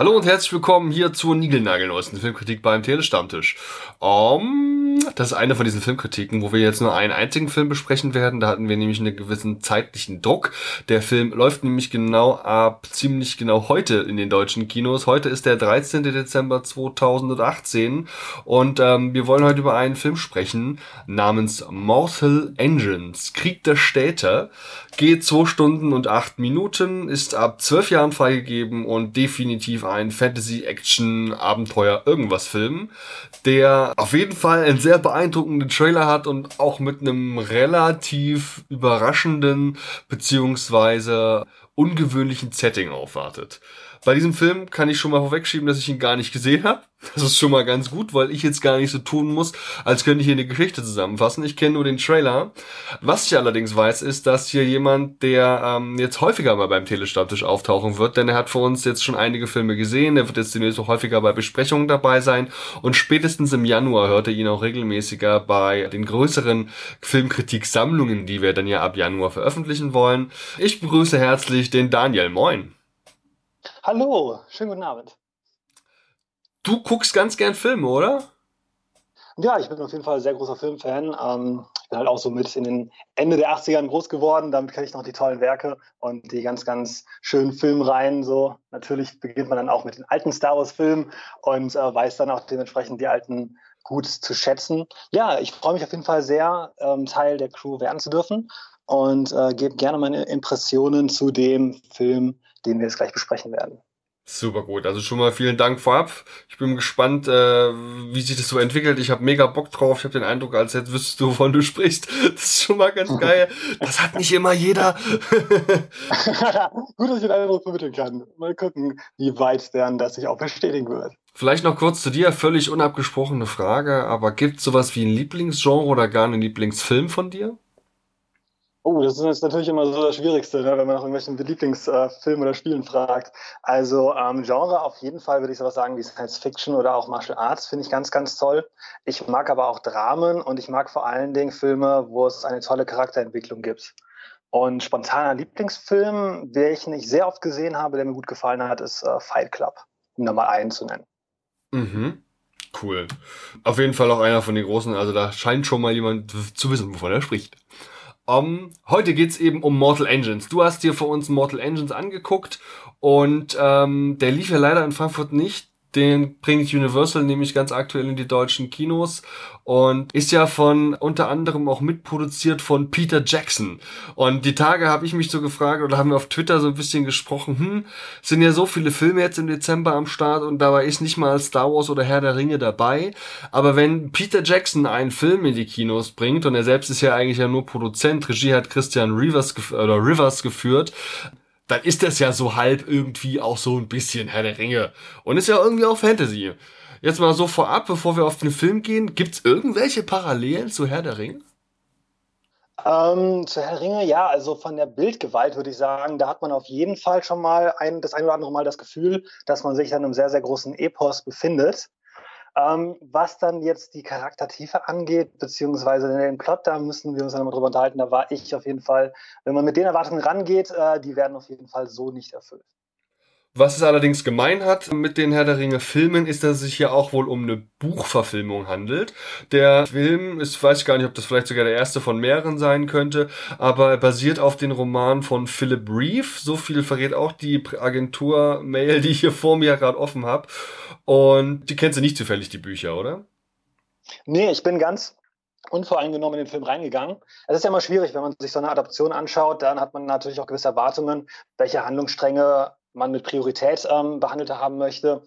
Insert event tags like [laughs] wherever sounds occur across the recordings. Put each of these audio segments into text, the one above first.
Hallo und herzlich willkommen hier zur niegelnagelneuesten Filmkritik beim Telestammtisch. Um, das ist eine von diesen Filmkritiken, wo wir jetzt nur einen einzigen Film besprechen werden. Da hatten wir nämlich einen gewissen zeitlichen Druck. Der Film läuft nämlich genau ab ziemlich genau heute in den deutschen Kinos. Heute ist der 13. Dezember 2018 und ähm, wir wollen heute über einen Film sprechen namens Mortal Engines, Krieg der Städte. Geht zwei Stunden und acht Minuten, ist ab zwölf Jahren freigegeben und definitiv ein Fantasy-Action-Abenteuer-Irgendwas-Film, der auf jeden Fall einen sehr beeindruckenden Trailer hat und auch mit einem relativ überraschenden beziehungsweise ungewöhnlichen Setting aufwartet. Bei diesem Film kann ich schon mal vorwegschieben, dass ich ihn gar nicht gesehen habe. Das ist schon mal ganz gut, weil ich jetzt gar nicht so tun muss, als könnte ich hier eine Geschichte zusammenfassen. Ich kenne nur den Trailer. Was ich allerdings weiß, ist, dass hier jemand, der ähm, jetzt häufiger mal beim Telestammtisch auftauchen wird, denn er hat für uns jetzt schon einige Filme gesehen. Er wird jetzt demnächst auch häufiger bei Besprechungen dabei sein und spätestens im Januar hört er ihn auch regelmäßiger bei den größeren Filmkritiksammlungen, die wir dann ja ab Januar veröffentlichen wollen. Ich begrüße herzlich den Daniel. Moin. Hallo, schönen guten Abend. Du guckst ganz gern Filme, oder? Ja, ich bin auf jeden Fall ein sehr großer Filmfan. Ähm, ich bin halt auch so mit in den Ende der 80ern groß geworden. Damit kenne ich noch die tollen Werke und die ganz, ganz schönen Filmreihen. So natürlich beginnt man dann auch mit den alten Star Wars-Filmen und äh, weiß dann auch dementsprechend die alten gut zu schätzen. Ja, ich freue mich auf jeden Fall sehr, ähm, Teil der Crew werden zu dürfen und äh, gebe gerne meine Impressionen zu dem Film den wir jetzt gleich besprechen werden. Super gut. Also schon mal vielen Dank vorab. Ich bin gespannt, äh, wie sich das so entwickelt. Ich habe mega Bock drauf. Ich habe den Eindruck, als jetzt wüsstest du, wovon du sprichst. Das ist schon mal ganz [laughs] geil. Das hat nicht immer jeder. [laughs] gut, dass ich den Eindruck vermitteln kann. Mal gucken, wie weit dann das sich auch bestätigen wird. Vielleicht noch kurz zu dir, völlig unabgesprochene Frage, aber gibt es sowas wie ein Lieblingsgenre oder gar einen Lieblingsfilm von dir? Oh, das ist natürlich immer so das Schwierigste, ne, wenn man nach irgendwelchen Lieblingsfilmen oder Spielen fragt. Also ähm, Genre auf jeden Fall würde ich sowas sagen wie Science Fiction oder auch Martial Arts finde ich ganz, ganz toll. Ich mag aber auch Dramen und ich mag vor allen Dingen Filme, wo es eine tolle Charakterentwicklung gibt. Und spontaner Lieblingsfilm, welchen ich sehr oft gesehen habe, der mir gut gefallen hat, ist äh, Fight Club, um da mal einen zu nennen. Mhm. Cool. Auf jeden Fall auch einer von den großen, also da scheint schon mal jemand zu wissen, wovon er spricht. Um, heute geht's eben um Mortal Engines. Du hast dir vor uns Mortal Engines angeguckt und ähm, der lief ja leider in Frankfurt nicht. Den bringt Universal nämlich ganz aktuell in die deutschen Kinos und ist ja von unter anderem auch mitproduziert von Peter Jackson. Und die Tage habe ich mich so gefragt oder haben wir auf Twitter so ein bisschen gesprochen, hm, sind ja so viele Filme jetzt im Dezember am Start und dabei ist nicht mal Star Wars oder Herr der Ringe dabei. Aber wenn Peter Jackson einen Film in die Kinos bringt und er selbst ist ja eigentlich ja nur Produzent, Regie hat Christian Rivers oder Rivers geführt, dann ist das ja so halb irgendwie auch so ein bisschen Herr der Ringe. Und ist ja irgendwie auch Fantasy. Jetzt mal so vorab, bevor wir auf den Film gehen, gibt es irgendwelche Parallelen zu Herr der Ringe? Ähm, zu Herr der Ringe, ja, also von der Bildgewalt würde ich sagen, da hat man auf jeden Fall schon mal ein, das ein oder andere Mal das Gefühl, dass man sich in einem sehr, sehr großen Epos befindet. Ähm, was dann jetzt die Charaktertiefe angeht, beziehungsweise den Plot, da müssen wir uns dann mal drüber unterhalten. Da war ich auf jeden Fall, wenn man mit den Erwartungen rangeht, äh, die werden auf jeden Fall so nicht erfüllt. Was es allerdings gemein hat mit den Herr der Ringe Filmen, ist, dass es sich hier auch wohl um eine Buchverfilmung handelt. Der Film ist, weiß ich gar nicht, ob das vielleicht sogar der erste von mehreren sein könnte, aber basiert auf den Roman von Philip Reeve. So viel verrät auch die Agentur-Mail, die ich hier vor mir gerade offen habe. Und die kennst du nicht zufällig, die Bücher, oder? Nee, ich bin ganz unvoreingenommen in den Film reingegangen. Es ist ja immer schwierig, wenn man sich so eine Adaption anschaut, dann hat man natürlich auch gewisse Erwartungen, welche Handlungsstränge man mit Priorität ähm, behandelt haben möchte,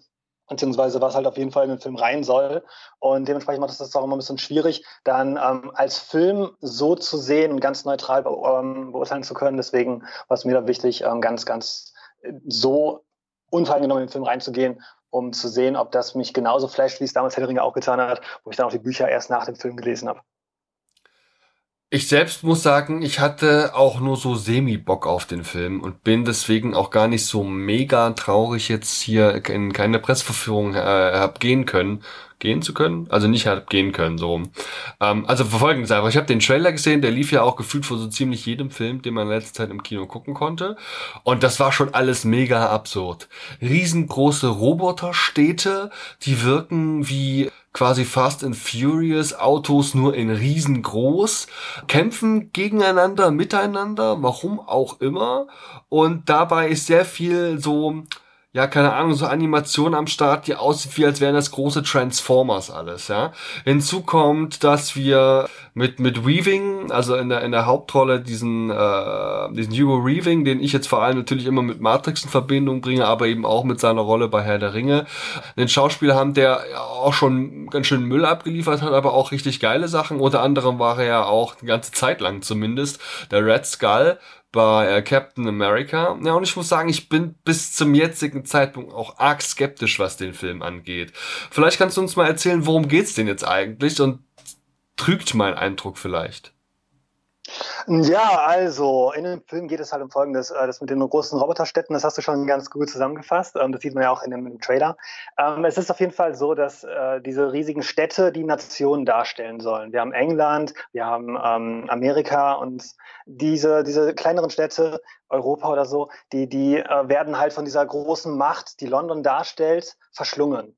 beziehungsweise was halt auf jeden Fall in den Film rein soll. Und dementsprechend macht es das auch immer ein bisschen schwierig, dann ähm, als Film so zu sehen und ganz neutral be ähm, beurteilen zu können. Deswegen war es mir da wichtig, ähm, ganz, ganz äh, so unvoreingenommen in den Film reinzugehen, um zu sehen, ob das mich genauso flasht, wie es damals Herr auch getan hat, wo ich dann auch die Bücher erst nach dem Film gelesen habe. Ich selbst muss sagen, ich hatte auch nur so semi-Bock auf den Film und bin deswegen auch gar nicht so mega traurig jetzt hier in keine Pressverführung äh, hab gehen können gehen zu können. Also nicht hat gehen können, so rum. Ähm, also verfolgendes einfach. Ich habe den Trailer gesehen, der lief ja auch gefühlt vor so ziemlich jedem Film, den man in letzter Zeit im Kino gucken konnte. Und das war schon alles mega absurd. Riesengroße Roboterstädte, die wirken wie quasi Fast and Furious Autos nur in riesengroß, kämpfen gegeneinander, miteinander, warum auch immer. Und dabei ist sehr viel so ja, keine Ahnung, so Animation am Start, die aussieht wie als wären das große Transformers alles, ja. Hinzu kommt, dass wir mit, mit Weaving, also in der, in der Hauptrolle diesen, äh, diesen Hugo Weaving, den ich jetzt vor allem natürlich immer mit Matrix in Verbindung bringe, aber eben auch mit seiner Rolle bei Herr der Ringe, einen Schauspieler haben, der auch schon ganz schön Müll abgeliefert hat, aber auch richtig geile Sachen. Unter anderem war er ja auch die ganze Zeit lang zumindest der Red Skull bei äh, Captain America. Ja, und ich muss sagen, ich bin bis zum jetzigen Zeitpunkt auch arg skeptisch, was den Film angeht. Vielleicht kannst du uns mal erzählen, worum geht's denn jetzt eigentlich und trügt mein Eindruck vielleicht? Ja, also in dem Film geht es halt um Folgendes, äh, das mit den großen Roboterstädten, das hast du schon ganz gut zusammengefasst, ähm, das sieht man ja auch in dem, Trailer. Ähm, es ist auf jeden Fall so, dass äh, diese riesigen Städte die Nationen darstellen sollen. Wir haben England, wir haben ähm, Amerika und diese, diese kleineren Städte, Europa oder so, die, die äh, werden halt von dieser großen Macht, die London darstellt, verschlungen.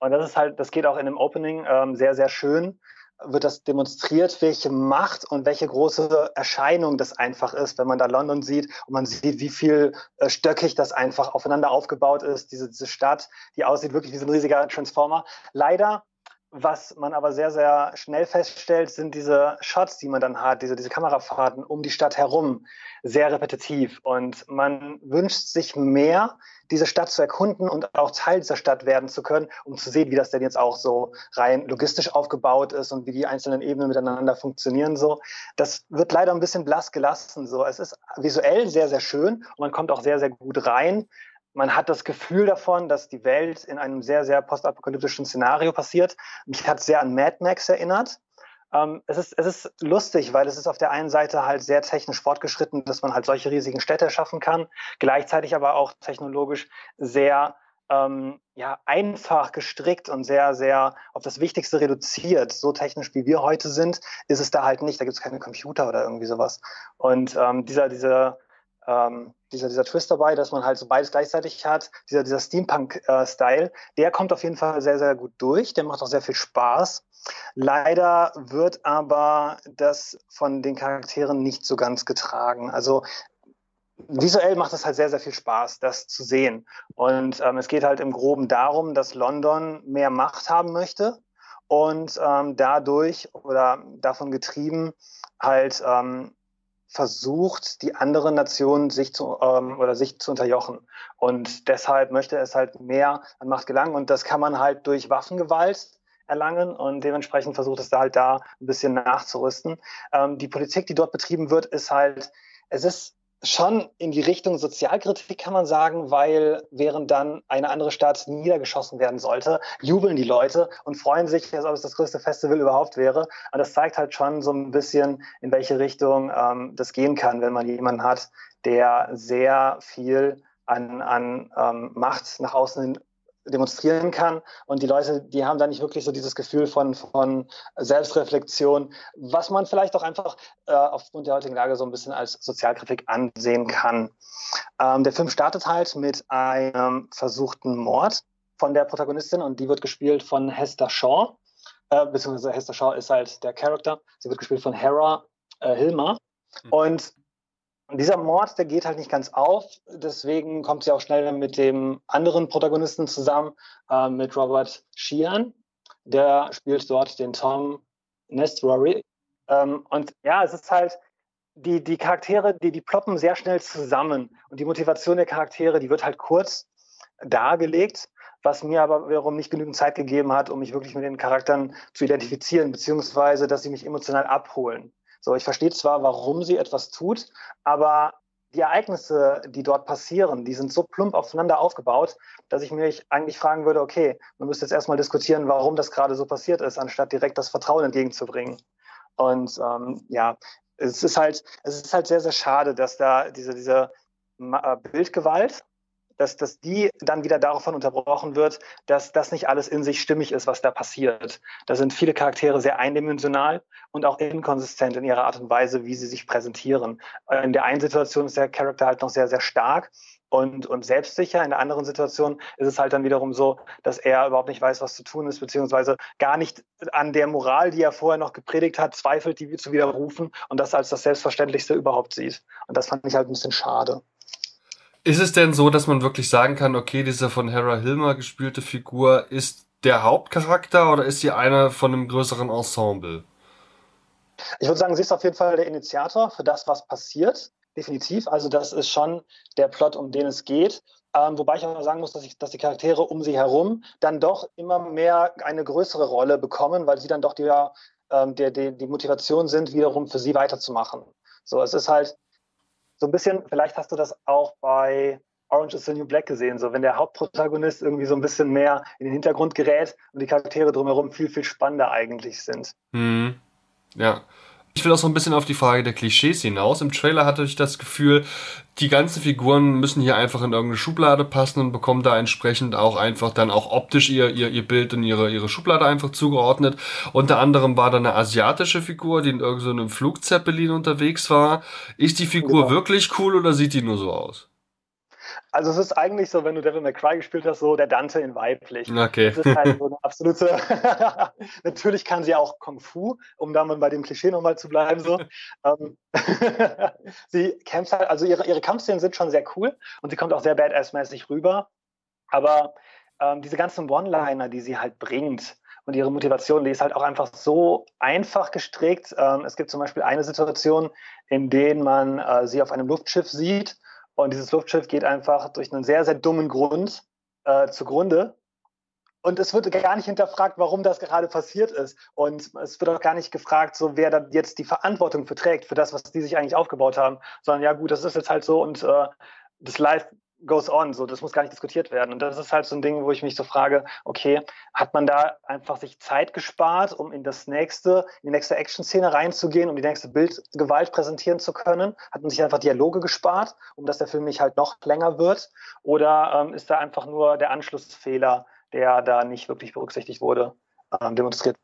Und das ist halt, das geht auch in dem Opening sehr, sehr schön wird das demonstriert, welche Macht und welche große Erscheinung das einfach ist, wenn man da London sieht und man sieht, wie viel äh, stöckig das einfach aufeinander aufgebaut ist, diese, diese Stadt, die aussieht wirklich wie so ein riesiger Transformer. Leider was man aber sehr, sehr schnell feststellt, sind diese Shots, die man dann hat, diese, diese Kamerafahrten um die Stadt herum, sehr repetitiv. Und man wünscht sich mehr, diese Stadt zu erkunden und auch Teil dieser Stadt werden zu können, um zu sehen, wie das denn jetzt auch so rein logistisch aufgebaut ist und wie die einzelnen Ebenen miteinander funktionieren. So, das wird leider ein bisschen blass gelassen. So, es ist visuell sehr, sehr schön und man kommt auch sehr, sehr gut rein man hat das Gefühl davon, dass die Welt in einem sehr, sehr postapokalyptischen Szenario passiert. Mich hat sehr an Mad Max erinnert. Ähm, es, ist, es ist lustig, weil es ist auf der einen Seite halt sehr technisch fortgeschritten, dass man halt solche riesigen Städte schaffen kann, gleichzeitig aber auch technologisch sehr ähm, ja, einfach gestrickt und sehr, sehr auf das Wichtigste reduziert. So technisch wie wir heute sind, ist es da halt nicht. Da gibt es keine Computer oder irgendwie sowas. Und ähm, dieser, dieser ähm, dieser, dieser Twist dabei, dass man halt so beides gleichzeitig hat, dieser, dieser Steampunk-Style, der kommt auf jeden Fall sehr, sehr gut durch, der macht auch sehr viel Spaß. Leider wird aber das von den Charakteren nicht so ganz getragen. Also visuell macht es halt sehr, sehr viel Spaß, das zu sehen. Und ähm, es geht halt im Groben darum, dass London mehr Macht haben möchte und ähm, dadurch oder davon getrieben halt ähm, versucht, die anderen Nationen sich zu ähm, oder sich zu unterjochen. Und deshalb möchte es halt mehr an Macht gelangen. Und das kann man halt durch Waffengewalt erlangen und dementsprechend versucht es da halt da ein bisschen nachzurüsten. Ähm, die Politik, die dort betrieben wird, ist halt, es ist schon in die Richtung Sozialkritik kann man sagen, weil während dann eine andere Stadt niedergeschossen werden sollte, jubeln die Leute und freuen sich, als ob es das größte Festival überhaupt wäre. Und das zeigt halt schon so ein bisschen, in welche Richtung ähm, das gehen kann, wenn man jemanden hat, der sehr viel an, an ähm, Macht nach außen hin demonstrieren kann. Und die Leute, die haben da nicht wirklich so dieses Gefühl von, von Selbstreflexion, was man vielleicht auch einfach äh, aufgrund der heutigen Lage so ein bisschen als Sozialkritik ansehen kann. Ähm, der Film startet halt mit einem versuchten Mord von der Protagonistin und die wird gespielt von Hester Shaw. Äh, beziehungsweise Hester Shaw ist halt der Charakter. Sie wird gespielt von Hera äh, Hilmer. Mhm. Und und dieser Mord, der geht halt nicht ganz auf. Deswegen kommt sie auch schnell mit dem anderen Protagonisten zusammen, äh, mit Robert Sheehan. Der spielt dort den Tom Nestrory. Ähm, und ja, es ist halt, die, die Charaktere, die, die ploppen sehr schnell zusammen. Und die Motivation der Charaktere, die wird halt kurz dargelegt, was mir aber wiederum nicht genügend Zeit gegeben hat, um mich wirklich mit den Charakteren zu identifizieren, beziehungsweise dass sie mich emotional abholen. So, ich verstehe zwar, warum sie etwas tut, aber die Ereignisse, die dort passieren, die sind so plump aufeinander aufgebaut, dass ich mich eigentlich fragen würde, okay, man müsste jetzt erstmal diskutieren, warum das gerade so passiert ist, anstatt direkt das Vertrauen entgegenzubringen. Und ähm, ja, es ist halt, es ist halt sehr, sehr schade, dass da diese, diese äh, Bildgewalt dass, dass die dann wieder davon unterbrochen wird, dass das nicht alles in sich stimmig ist, was da passiert. Da sind viele Charaktere sehr eindimensional und auch inkonsistent in ihrer Art und Weise, wie sie sich präsentieren. In der einen Situation ist der Charakter halt noch sehr, sehr stark und, und selbstsicher. In der anderen Situation ist es halt dann wiederum so, dass er überhaupt nicht weiß, was zu tun ist, beziehungsweise gar nicht an der Moral, die er vorher noch gepredigt hat, zweifelt, die zu widerrufen und das als das Selbstverständlichste überhaupt sieht. Und das fand ich halt ein bisschen schade. Ist es denn so, dass man wirklich sagen kann, okay, diese von Hera Hilmer gespielte Figur ist der Hauptcharakter oder ist sie einer von einem größeren Ensemble? Ich würde sagen, sie ist auf jeden Fall der Initiator für das, was passiert definitiv. Also das ist schon der Plot, um den es geht. Ähm, wobei ich auch sagen muss, dass, ich, dass die Charaktere um sie herum dann doch immer mehr eine größere Rolle bekommen, weil sie dann doch die, ähm, die, die, die Motivation sind, wiederum für sie weiterzumachen. So, es ist halt so ein bisschen, vielleicht hast du das auch bei Orange is the New Black gesehen, so wenn der Hauptprotagonist irgendwie so ein bisschen mehr in den Hintergrund gerät und die Charaktere drumherum viel, viel spannender eigentlich sind. Mhm. Ja. Ich will auch so ein bisschen auf die Frage der Klischees hinaus. Im Trailer hatte ich das Gefühl, die ganzen Figuren müssen hier einfach in irgendeine Schublade passen und bekommen da entsprechend auch einfach dann auch optisch ihr, ihr, ihr Bild in ihre, ihre Schublade einfach zugeordnet. Unter anderem war da eine asiatische Figur, die in irgendeinem Flugzeppelin unterwegs war. Ist die Figur genau. wirklich cool oder sieht die nur so aus? Also es ist eigentlich so, wenn du Devil May Cry gespielt hast, so der Dante in weiblich. Okay. Das ist halt so eine absolute. [laughs] Natürlich kann sie auch Kung Fu, um da mal bei dem Klischee nochmal zu bleiben. So. [laughs] Ähm, [laughs] sie kämpft halt, also ihre, ihre Kampfszenen sind schon sehr cool und sie kommt auch sehr badass-mäßig rüber. Aber ähm, diese ganzen One-Liner, die sie halt bringt, und ihre Motivation, die ist halt auch einfach so einfach gestrickt. Ähm, es gibt zum Beispiel eine Situation, in der man äh, sie auf einem Luftschiff sieht und dieses Luftschiff geht einfach durch einen sehr, sehr dummen Grund äh, zugrunde. Und es wird gar nicht hinterfragt, warum das gerade passiert ist. Und es wird auch gar nicht gefragt, so wer da jetzt die Verantwortung verträgt für das, was die sich eigentlich aufgebaut haben. Sondern ja gut, das ist jetzt halt so und äh, das Live goes on, so das muss gar nicht diskutiert werden. Und das ist halt so ein Ding, wo ich mich so frage, okay, hat man da einfach sich Zeit gespart, um in das nächste, in die nächste Action-Szene reinzugehen, um die nächste Bildgewalt präsentieren zu können? Hat man sich einfach Dialoge gespart, um dass der Film nicht halt noch länger wird? Oder ähm, ist da einfach nur der Anschlussfehler, der da nicht wirklich berücksichtigt wurde, ähm, demonstriert?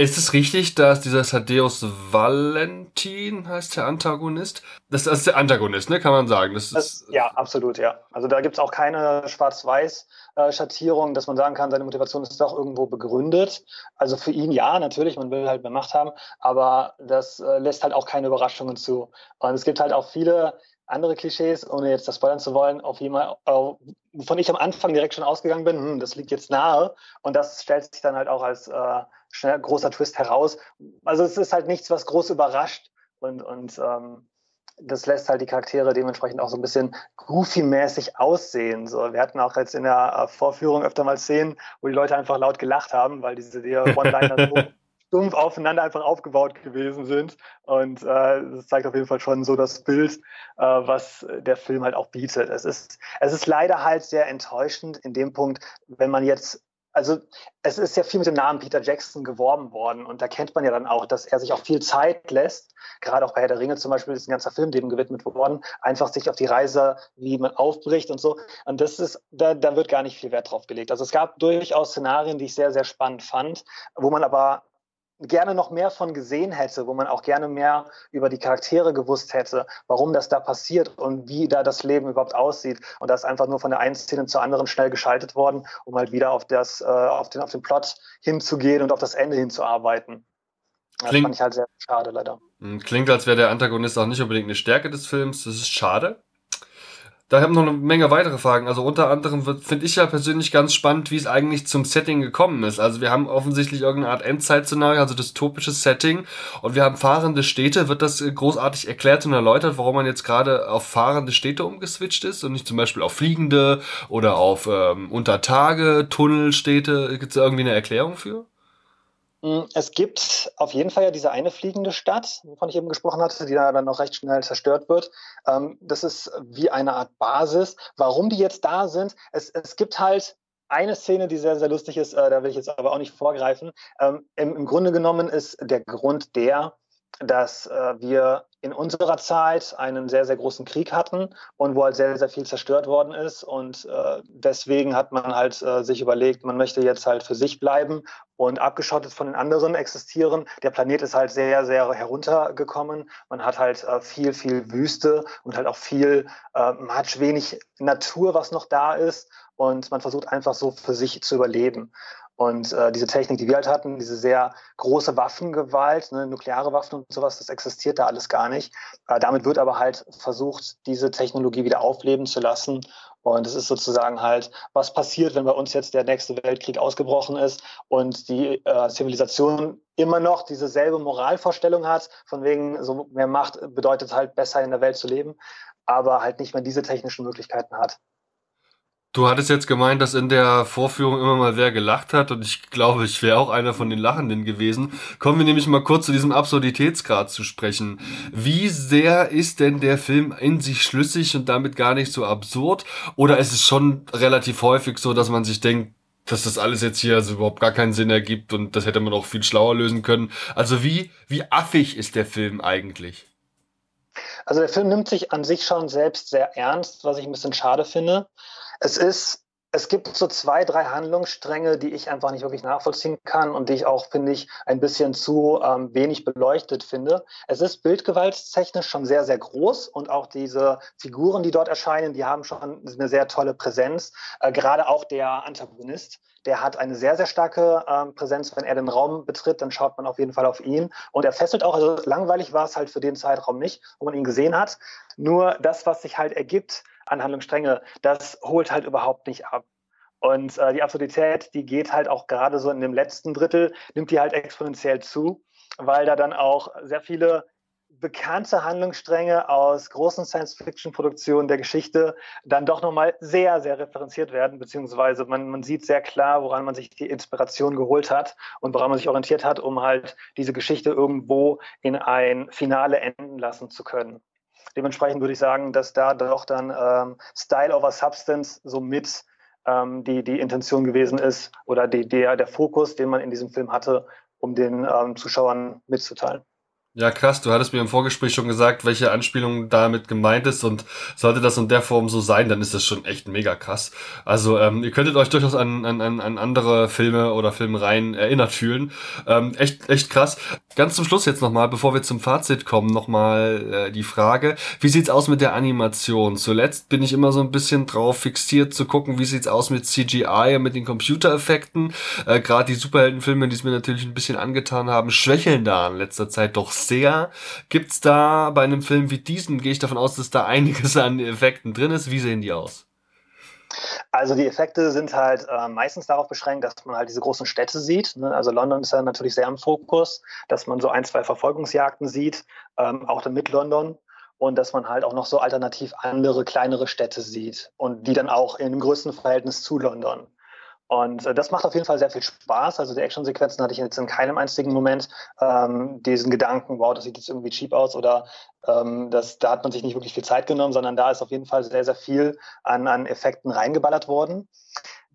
Ist es richtig, dass dieser Sadeus Valentin heißt der Antagonist? Das, das ist der Antagonist, ne? Kann man sagen. Das das, ja, absolut, ja. Also da gibt es auch keine Schwarz-Weiß-Schattierung, dass man sagen kann, seine Motivation ist doch irgendwo begründet. Also für ihn ja, natürlich, man will halt mehr Macht haben, aber das äh, lässt halt auch keine Überraschungen zu. Und es gibt halt auch viele andere Klischees, ohne jetzt das spoilern zu wollen, auf jeden Fall, wovon ich am Anfang direkt schon ausgegangen bin, hm, das liegt jetzt nahe. Und das stellt sich dann halt auch als äh, schnell, großer Twist heraus. Also es ist halt nichts, was groß überrascht und, und ähm, das lässt halt die Charaktere dementsprechend auch so ein bisschen goofy-mäßig aussehen. So, wir hatten auch jetzt in der äh, Vorführung öfter mal Szenen, wo die Leute einfach laut gelacht haben, weil diese [laughs] One-Liner so stumpf aufeinander einfach aufgebaut gewesen sind. Und äh, das zeigt auf jeden Fall schon so das Bild, äh, was der Film halt auch bietet. Es ist, es ist leider halt sehr enttäuschend in dem Punkt, wenn man jetzt also es ist ja viel mit dem Namen Peter Jackson geworben worden und da kennt man ja dann auch, dass er sich auch viel Zeit lässt. Gerade auch bei Herr der Ringe zum Beispiel ist ein ganzer Film dem gewidmet worden, einfach sich auf die Reise, wie man aufbricht und so. Und das ist, da, da wird gar nicht viel Wert drauf gelegt. Also es gab durchaus Szenarien, die ich sehr, sehr spannend fand, wo man aber gerne noch mehr von gesehen hätte, wo man auch gerne mehr über die Charaktere gewusst hätte, warum das da passiert und wie da das Leben überhaupt aussieht. Und das ist einfach nur von der einen Szene zur anderen schnell geschaltet worden, um halt wieder auf, das, äh, auf, den, auf den Plot hinzugehen und auf das Ende hinzuarbeiten. Das Klingt, fand ich halt sehr schade, leider. Hm, klingt, als wäre der Antagonist auch nicht unbedingt eine Stärke des Films. Das ist schade. Da haben noch eine Menge weitere Fragen. Also unter anderem finde ich ja persönlich ganz spannend, wie es eigentlich zum Setting gekommen ist. Also wir haben offensichtlich irgendeine Art Endzeit-Szenario, also dystopisches Setting. Und wir haben fahrende Städte. Wird das äh, großartig erklärt und erläutert, warum man jetzt gerade auf fahrende Städte umgeswitcht ist und nicht zum Beispiel auf fliegende oder auf ähm, Untertage, Tunnelstädte? Gibt es irgendwie eine Erklärung für? Mm, es gibt auf jeden Fall ja diese eine fliegende Stadt, wovon ich eben gesprochen hatte, die dann noch recht schnell zerstört wird. Ähm, das ist wie eine Art Basis. Warum die jetzt da sind, es, es gibt halt eine Szene, die sehr, sehr lustig ist, äh, da will ich jetzt aber auch nicht vorgreifen. Ähm, Im Grunde genommen ist der Grund der, dass äh, wir in unserer Zeit einen sehr, sehr großen Krieg hatten und wo halt sehr, sehr viel zerstört worden ist. Und äh, deswegen hat man halt äh, sich überlegt, man möchte jetzt halt für sich bleiben und abgeschottet von den anderen existieren. Der Planet ist halt sehr, sehr heruntergekommen. Man hat halt äh, viel, viel Wüste und halt auch viel, äh, man hat wenig Natur, was noch da ist. Und man versucht einfach so für sich zu überleben. Und äh, diese Technik, die wir halt hatten, diese sehr große Waffengewalt, ne, nukleare Waffen und sowas, das existiert da alles gar nicht. Äh, damit wird aber halt versucht, diese Technologie wieder aufleben zu lassen. Und es ist sozusagen halt, was passiert, wenn bei uns jetzt der nächste Weltkrieg ausgebrochen ist und die äh, Zivilisation immer noch dieselbe Moralvorstellung hat, von wegen so mehr Macht bedeutet halt besser in der Welt zu leben, aber halt nicht mehr diese technischen Möglichkeiten hat. Du hattest jetzt gemeint, dass in der Vorführung immer mal wer gelacht hat und ich glaube, ich wäre auch einer von den Lachenden gewesen. Kommen wir nämlich mal kurz zu diesem Absurditätsgrad zu sprechen. Wie sehr ist denn der Film in sich schlüssig und damit gar nicht so absurd? Oder ist es schon relativ häufig so, dass man sich denkt, dass das alles jetzt hier also überhaupt gar keinen Sinn ergibt und das hätte man auch viel schlauer lösen können? Also wie, wie affig ist der Film eigentlich? Also der Film nimmt sich an sich schon selbst sehr ernst, was ich ein bisschen schade finde. Es ist, es gibt so zwei, drei Handlungsstränge, die ich einfach nicht wirklich nachvollziehen kann und die ich auch, finde ich, ein bisschen zu ähm, wenig beleuchtet finde. Es ist bildgewaltstechnisch schon sehr, sehr groß und auch diese Figuren, die dort erscheinen, die haben schon eine sehr tolle Präsenz. Äh, gerade auch der Antagonist, der hat eine sehr, sehr starke ähm, Präsenz. Wenn er den Raum betritt, dann schaut man auf jeden Fall auf ihn. Und er fesselt auch, also langweilig war es halt für den Zeitraum nicht, wo man ihn gesehen hat. Nur das, was sich halt ergibt, an Handlungsstränge, das holt halt überhaupt nicht ab. Und äh, die Absurdität, die geht halt auch gerade so in dem letzten Drittel, nimmt die halt exponentiell zu, weil da dann auch sehr viele bekannte Handlungsstränge aus großen Science-Fiction-Produktionen der Geschichte dann doch nochmal sehr, sehr referenziert werden, beziehungsweise man, man sieht sehr klar, woran man sich die Inspiration geholt hat und woran man sich orientiert hat, um halt diese Geschichte irgendwo in ein Finale enden lassen zu können. Dementsprechend würde ich sagen, dass da doch dann ähm, Style over Substance so mit ähm, die, die Intention gewesen ist oder die, der, der Fokus, den man in diesem Film hatte, um den ähm, Zuschauern mitzuteilen. Ja, krass, du hattest mir im Vorgespräch schon gesagt, welche Anspielung damit gemeint ist und sollte das in der Form so sein, dann ist das schon echt mega krass. Also ähm, ihr könntet euch durchaus an, an, an andere Filme oder Filmreihen erinnert fühlen. Ähm, echt, echt krass. Ganz zum Schluss jetzt nochmal, bevor wir zum Fazit kommen, nochmal äh, die Frage, wie sieht's aus mit der Animation? Zuletzt bin ich immer so ein bisschen drauf fixiert zu gucken, wie sieht's aus mit CGI und mit den Computereffekten. Äh, Gerade die Superheldenfilme, die es mir natürlich ein bisschen angetan haben, schwächeln da in letzter Zeit doch sehr. Gibt's da bei einem Film wie diesem, gehe ich davon aus, dass da einiges an Effekten drin ist. Wie sehen die aus? Also die Effekte sind halt äh, meistens darauf beschränkt, dass man halt diese großen Städte sieht. Ne? Also London ist ja natürlich sehr im Fokus, dass man so ein, zwei Verfolgungsjagden sieht, ähm, auch mit London. Und dass man halt auch noch so alternativ andere kleinere Städte sieht und die dann auch in größten Verhältnis zu London. Und äh, das macht auf jeden Fall sehr viel Spaß. Also die Actionsequenzen hatte ich jetzt in keinem einzigen Moment ähm, diesen Gedanken, wow, das sieht jetzt irgendwie cheap aus oder ähm, das, da hat man sich nicht wirklich viel Zeit genommen, sondern da ist auf jeden Fall sehr, sehr viel an, an Effekten reingeballert worden.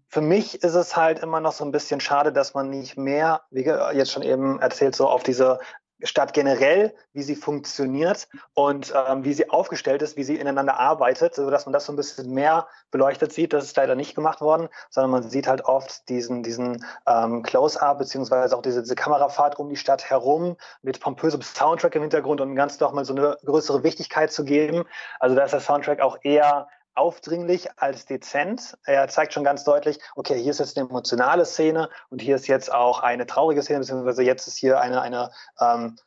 Für mich ist es halt immer noch so ein bisschen schade, dass man nicht mehr, wie jetzt schon eben erzählt, so auf diese Stadt generell, wie sie funktioniert und ähm, wie sie aufgestellt ist, wie sie ineinander arbeitet, sodass man das so ein bisschen mehr beleuchtet sieht. Das ist leider nicht gemacht worden, sondern man sieht halt oft diesen, diesen ähm, Close-up beziehungsweise auch diese, diese Kamerafahrt um die Stadt herum mit pompösem Soundtrack im Hintergrund und ganz doch mal so eine größere Wichtigkeit zu geben. Also da ist der Soundtrack auch eher aufdringlich als dezent. Er zeigt schon ganz deutlich, okay, hier ist jetzt eine emotionale Szene und hier ist jetzt auch eine traurige Szene, beziehungsweise jetzt ist hier eine, eine ähm,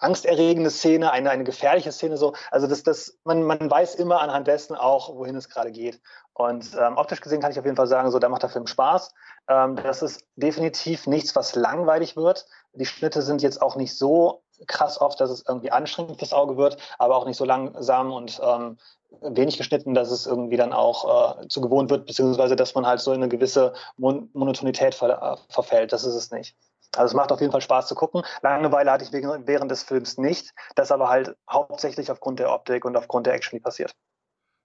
angsterregende Szene, eine, eine gefährliche Szene so. Also das, das, man, man weiß immer anhand dessen auch, wohin es gerade geht. Und ähm, optisch gesehen kann ich auf jeden Fall sagen, so da macht der Film Spaß. Ähm, das ist definitiv nichts, was langweilig wird. Die Schnitte sind jetzt auch nicht so krass oft, dass es irgendwie anstrengend fürs Auge wird, aber auch nicht so langsam und ähm, wenig geschnitten, dass es irgendwie dann auch äh, zu gewohnt wird, beziehungsweise dass man halt so in eine gewisse Mon Monotonität ver äh, verfällt. Das ist es nicht. Also es macht auf jeden Fall Spaß zu gucken. Langeweile hatte ich während des Films nicht, das aber halt hauptsächlich aufgrund der Optik und aufgrund der Action, die passiert.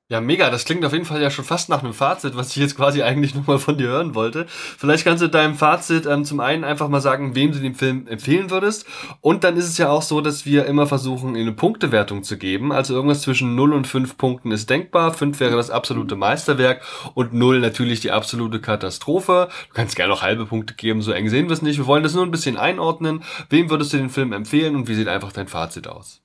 Ja, mega. Das klingt auf jeden Fall ja schon fast nach einem Fazit, was ich jetzt quasi eigentlich nochmal von dir hören wollte. Vielleicht kannst du deinem Fazit ähm, zum einen einfach mal sagen, wem du den Film empfehlen würdest. Und dann ist es ja auch so, dass wir immer versuchen, eine Punktewertung zu geben. Also irgendwas zwischen 0 und 5 Punkten ist denkbar. 5 wäre das absolute Meisterwerk und 0 natürlich die absolute Katastrophe. Du kannst gerne auch halbe Punkte geben, so eng sehen wir es nicht. Wir wollen das nur ein bisschen einordnen. Wem würdest du den Film empfehlen und wie sieht einfach dein Fazit aus?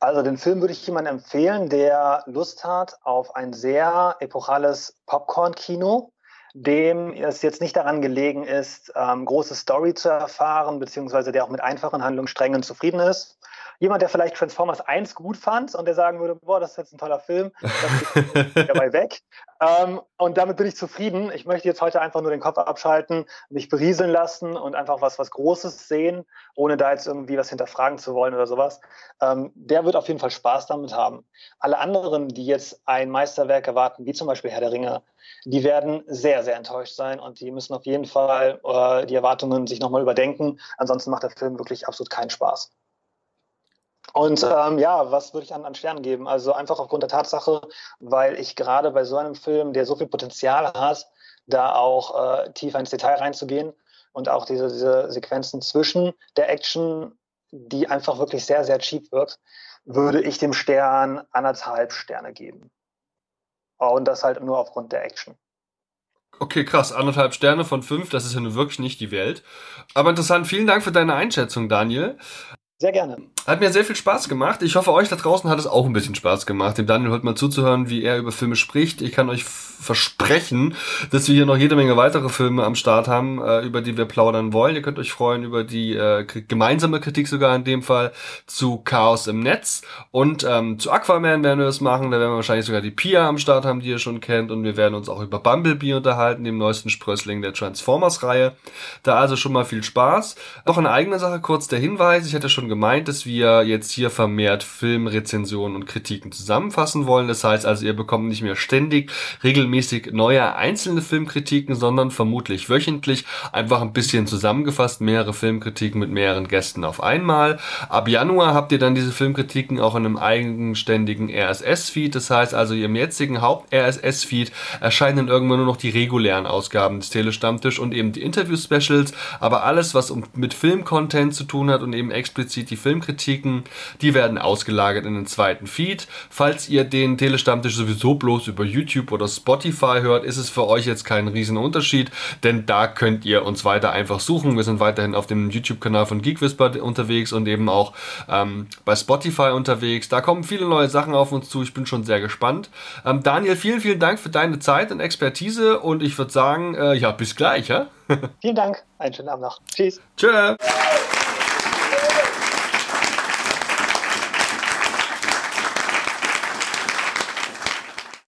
Also den Film würde ich jemandem empfehlen, der Lust hat auf ein sehr epochales Popcorn-Kino, dem es jetzt nicht daran gelegen ist, ähm, große Story zu erfahren, beziehungsweise der auch mit einfachen Handlungssträngen zufrieden ist, jemand, der vielleicht Transformers 1 gut fand und der sagen würde, boah, das ist jetzt ein toller Film, das geht [laughs] dabei weg. Ähm, und damit bin ich zufrieden. Ich möchte jetzt heute einfach nur den Kopf abschalten, mich berieseln lassen und einfach was, was Großes sehen, ohne da jetzt irgendwie was hinterfragen zu wollen oder sowas. Ähm, der wird auf jeden Fall Spaß damit haben. Alle anderen, die jetzt ein Meisterwerk erwarten, wie zum Beispiel Herr der Ringe, die werden sehr, sehr enttäuscht sein und die müssen auf jeden Fall äh, die Erwartungen sich nochmal überdenken. Ansonsten macht der Film wirklich absolut keinen Spaß. Und ähm, ja, was würde ich an, an Sternen geben? Also einfach aufgrund der Tatsache, weil ich gerade bei so einem Film, der so viel Potenzial hat, da auch äh, tiefer ins Detail reinzugehen und auch diese, diese Sequenzen zwischen der Action, die einfach wirklich sehr, sehr cheap wirkt, würde ich dem Stern anderthalb Sterne geben. Und das halt nur aufgrund der Action. Okay, krass. Anderthalb Sterne von fünf, das ist ja nun wirklich nicht die Welt. Aber interessant, vielen Dank für deine Einschätzung, Daniel. Sehr gerne. Hat mir sehr viel Spaß gemacht. Ich hoffe, euch da draußen hat es auch ein bisschen Spaß gemacht, dem Daniel heute mal zuzuhören, wie er über Filme spricht. Ich kann euch versprechen, dass wir hier noch jede Menge weitere Filme am Start haben, äh, über die wir plaudern wollen. Ihr könnt euch freuen über die äh, gemeinsame Kritik sogar in dem Fall zu Chaos im Netz und ähm, zu Aquaman werden wir das machen. Da werden wir wahrscheinlich sogar die Pia am Start haben, die ihr schon kennt und wir werden uns auch über Bumblebee unterhalten, dem neuesten Sprössling der Transformers-Reihe. Da also schon mal viel Spaß. Noch eine eigene Sache, kurz der Hinweis. Ich hatte schon gemeint, dass wir jetzt hier vermehrt Filmrezensionen und Kritiken zusammenfassen wollen. Das heißt also, ihr bekommt nicht mehr ständig regelmäßig neue einzelne Filmkritiken, sondern vermutlich wöchentlich einfach ein bisschen zusammengefasst, mehrere Filmkritiken mit mehreren Gästen auf einmal. Ab Januar habt ihr dann diese Filmkritiken auch in einem eigenständigen RSS-Feed. Das heißt also, im jetzigen Haupt-RSS-Feed erscheinen irgendwann nur noch die regulären Ausgaben des Telestammtisch und eben die Interview-Specials. Aber alles, was mit Film-Content zu tun hat und eben explizit die Filmkritiken, die werden ausgelagert in den zweiten Feed. Falls ihr den Telestammtisch sowieso bloß über YouTube oder Spotify hört, ist es für euch jetzt kein riesen Unterschied, denn da könnt ihr uns weiter einfach suchen. Wir sind weiterhin auf dem YouTube-Kanal von Geek Whisper unterwegs und eben auch ähm, bei Spotify unterwegs. Da kommen viele neue Sachen auf uns zu. Ich bin schon sehr gespannt. Ähm, Daniel, vielen, vielen Dank für deine Zeit und Expertise und ich würde sagen, äh, ja, bis gleich. Ja? [laughs] vielen Dank. Einen schönen Abend noch. Tschüss. Tschüss.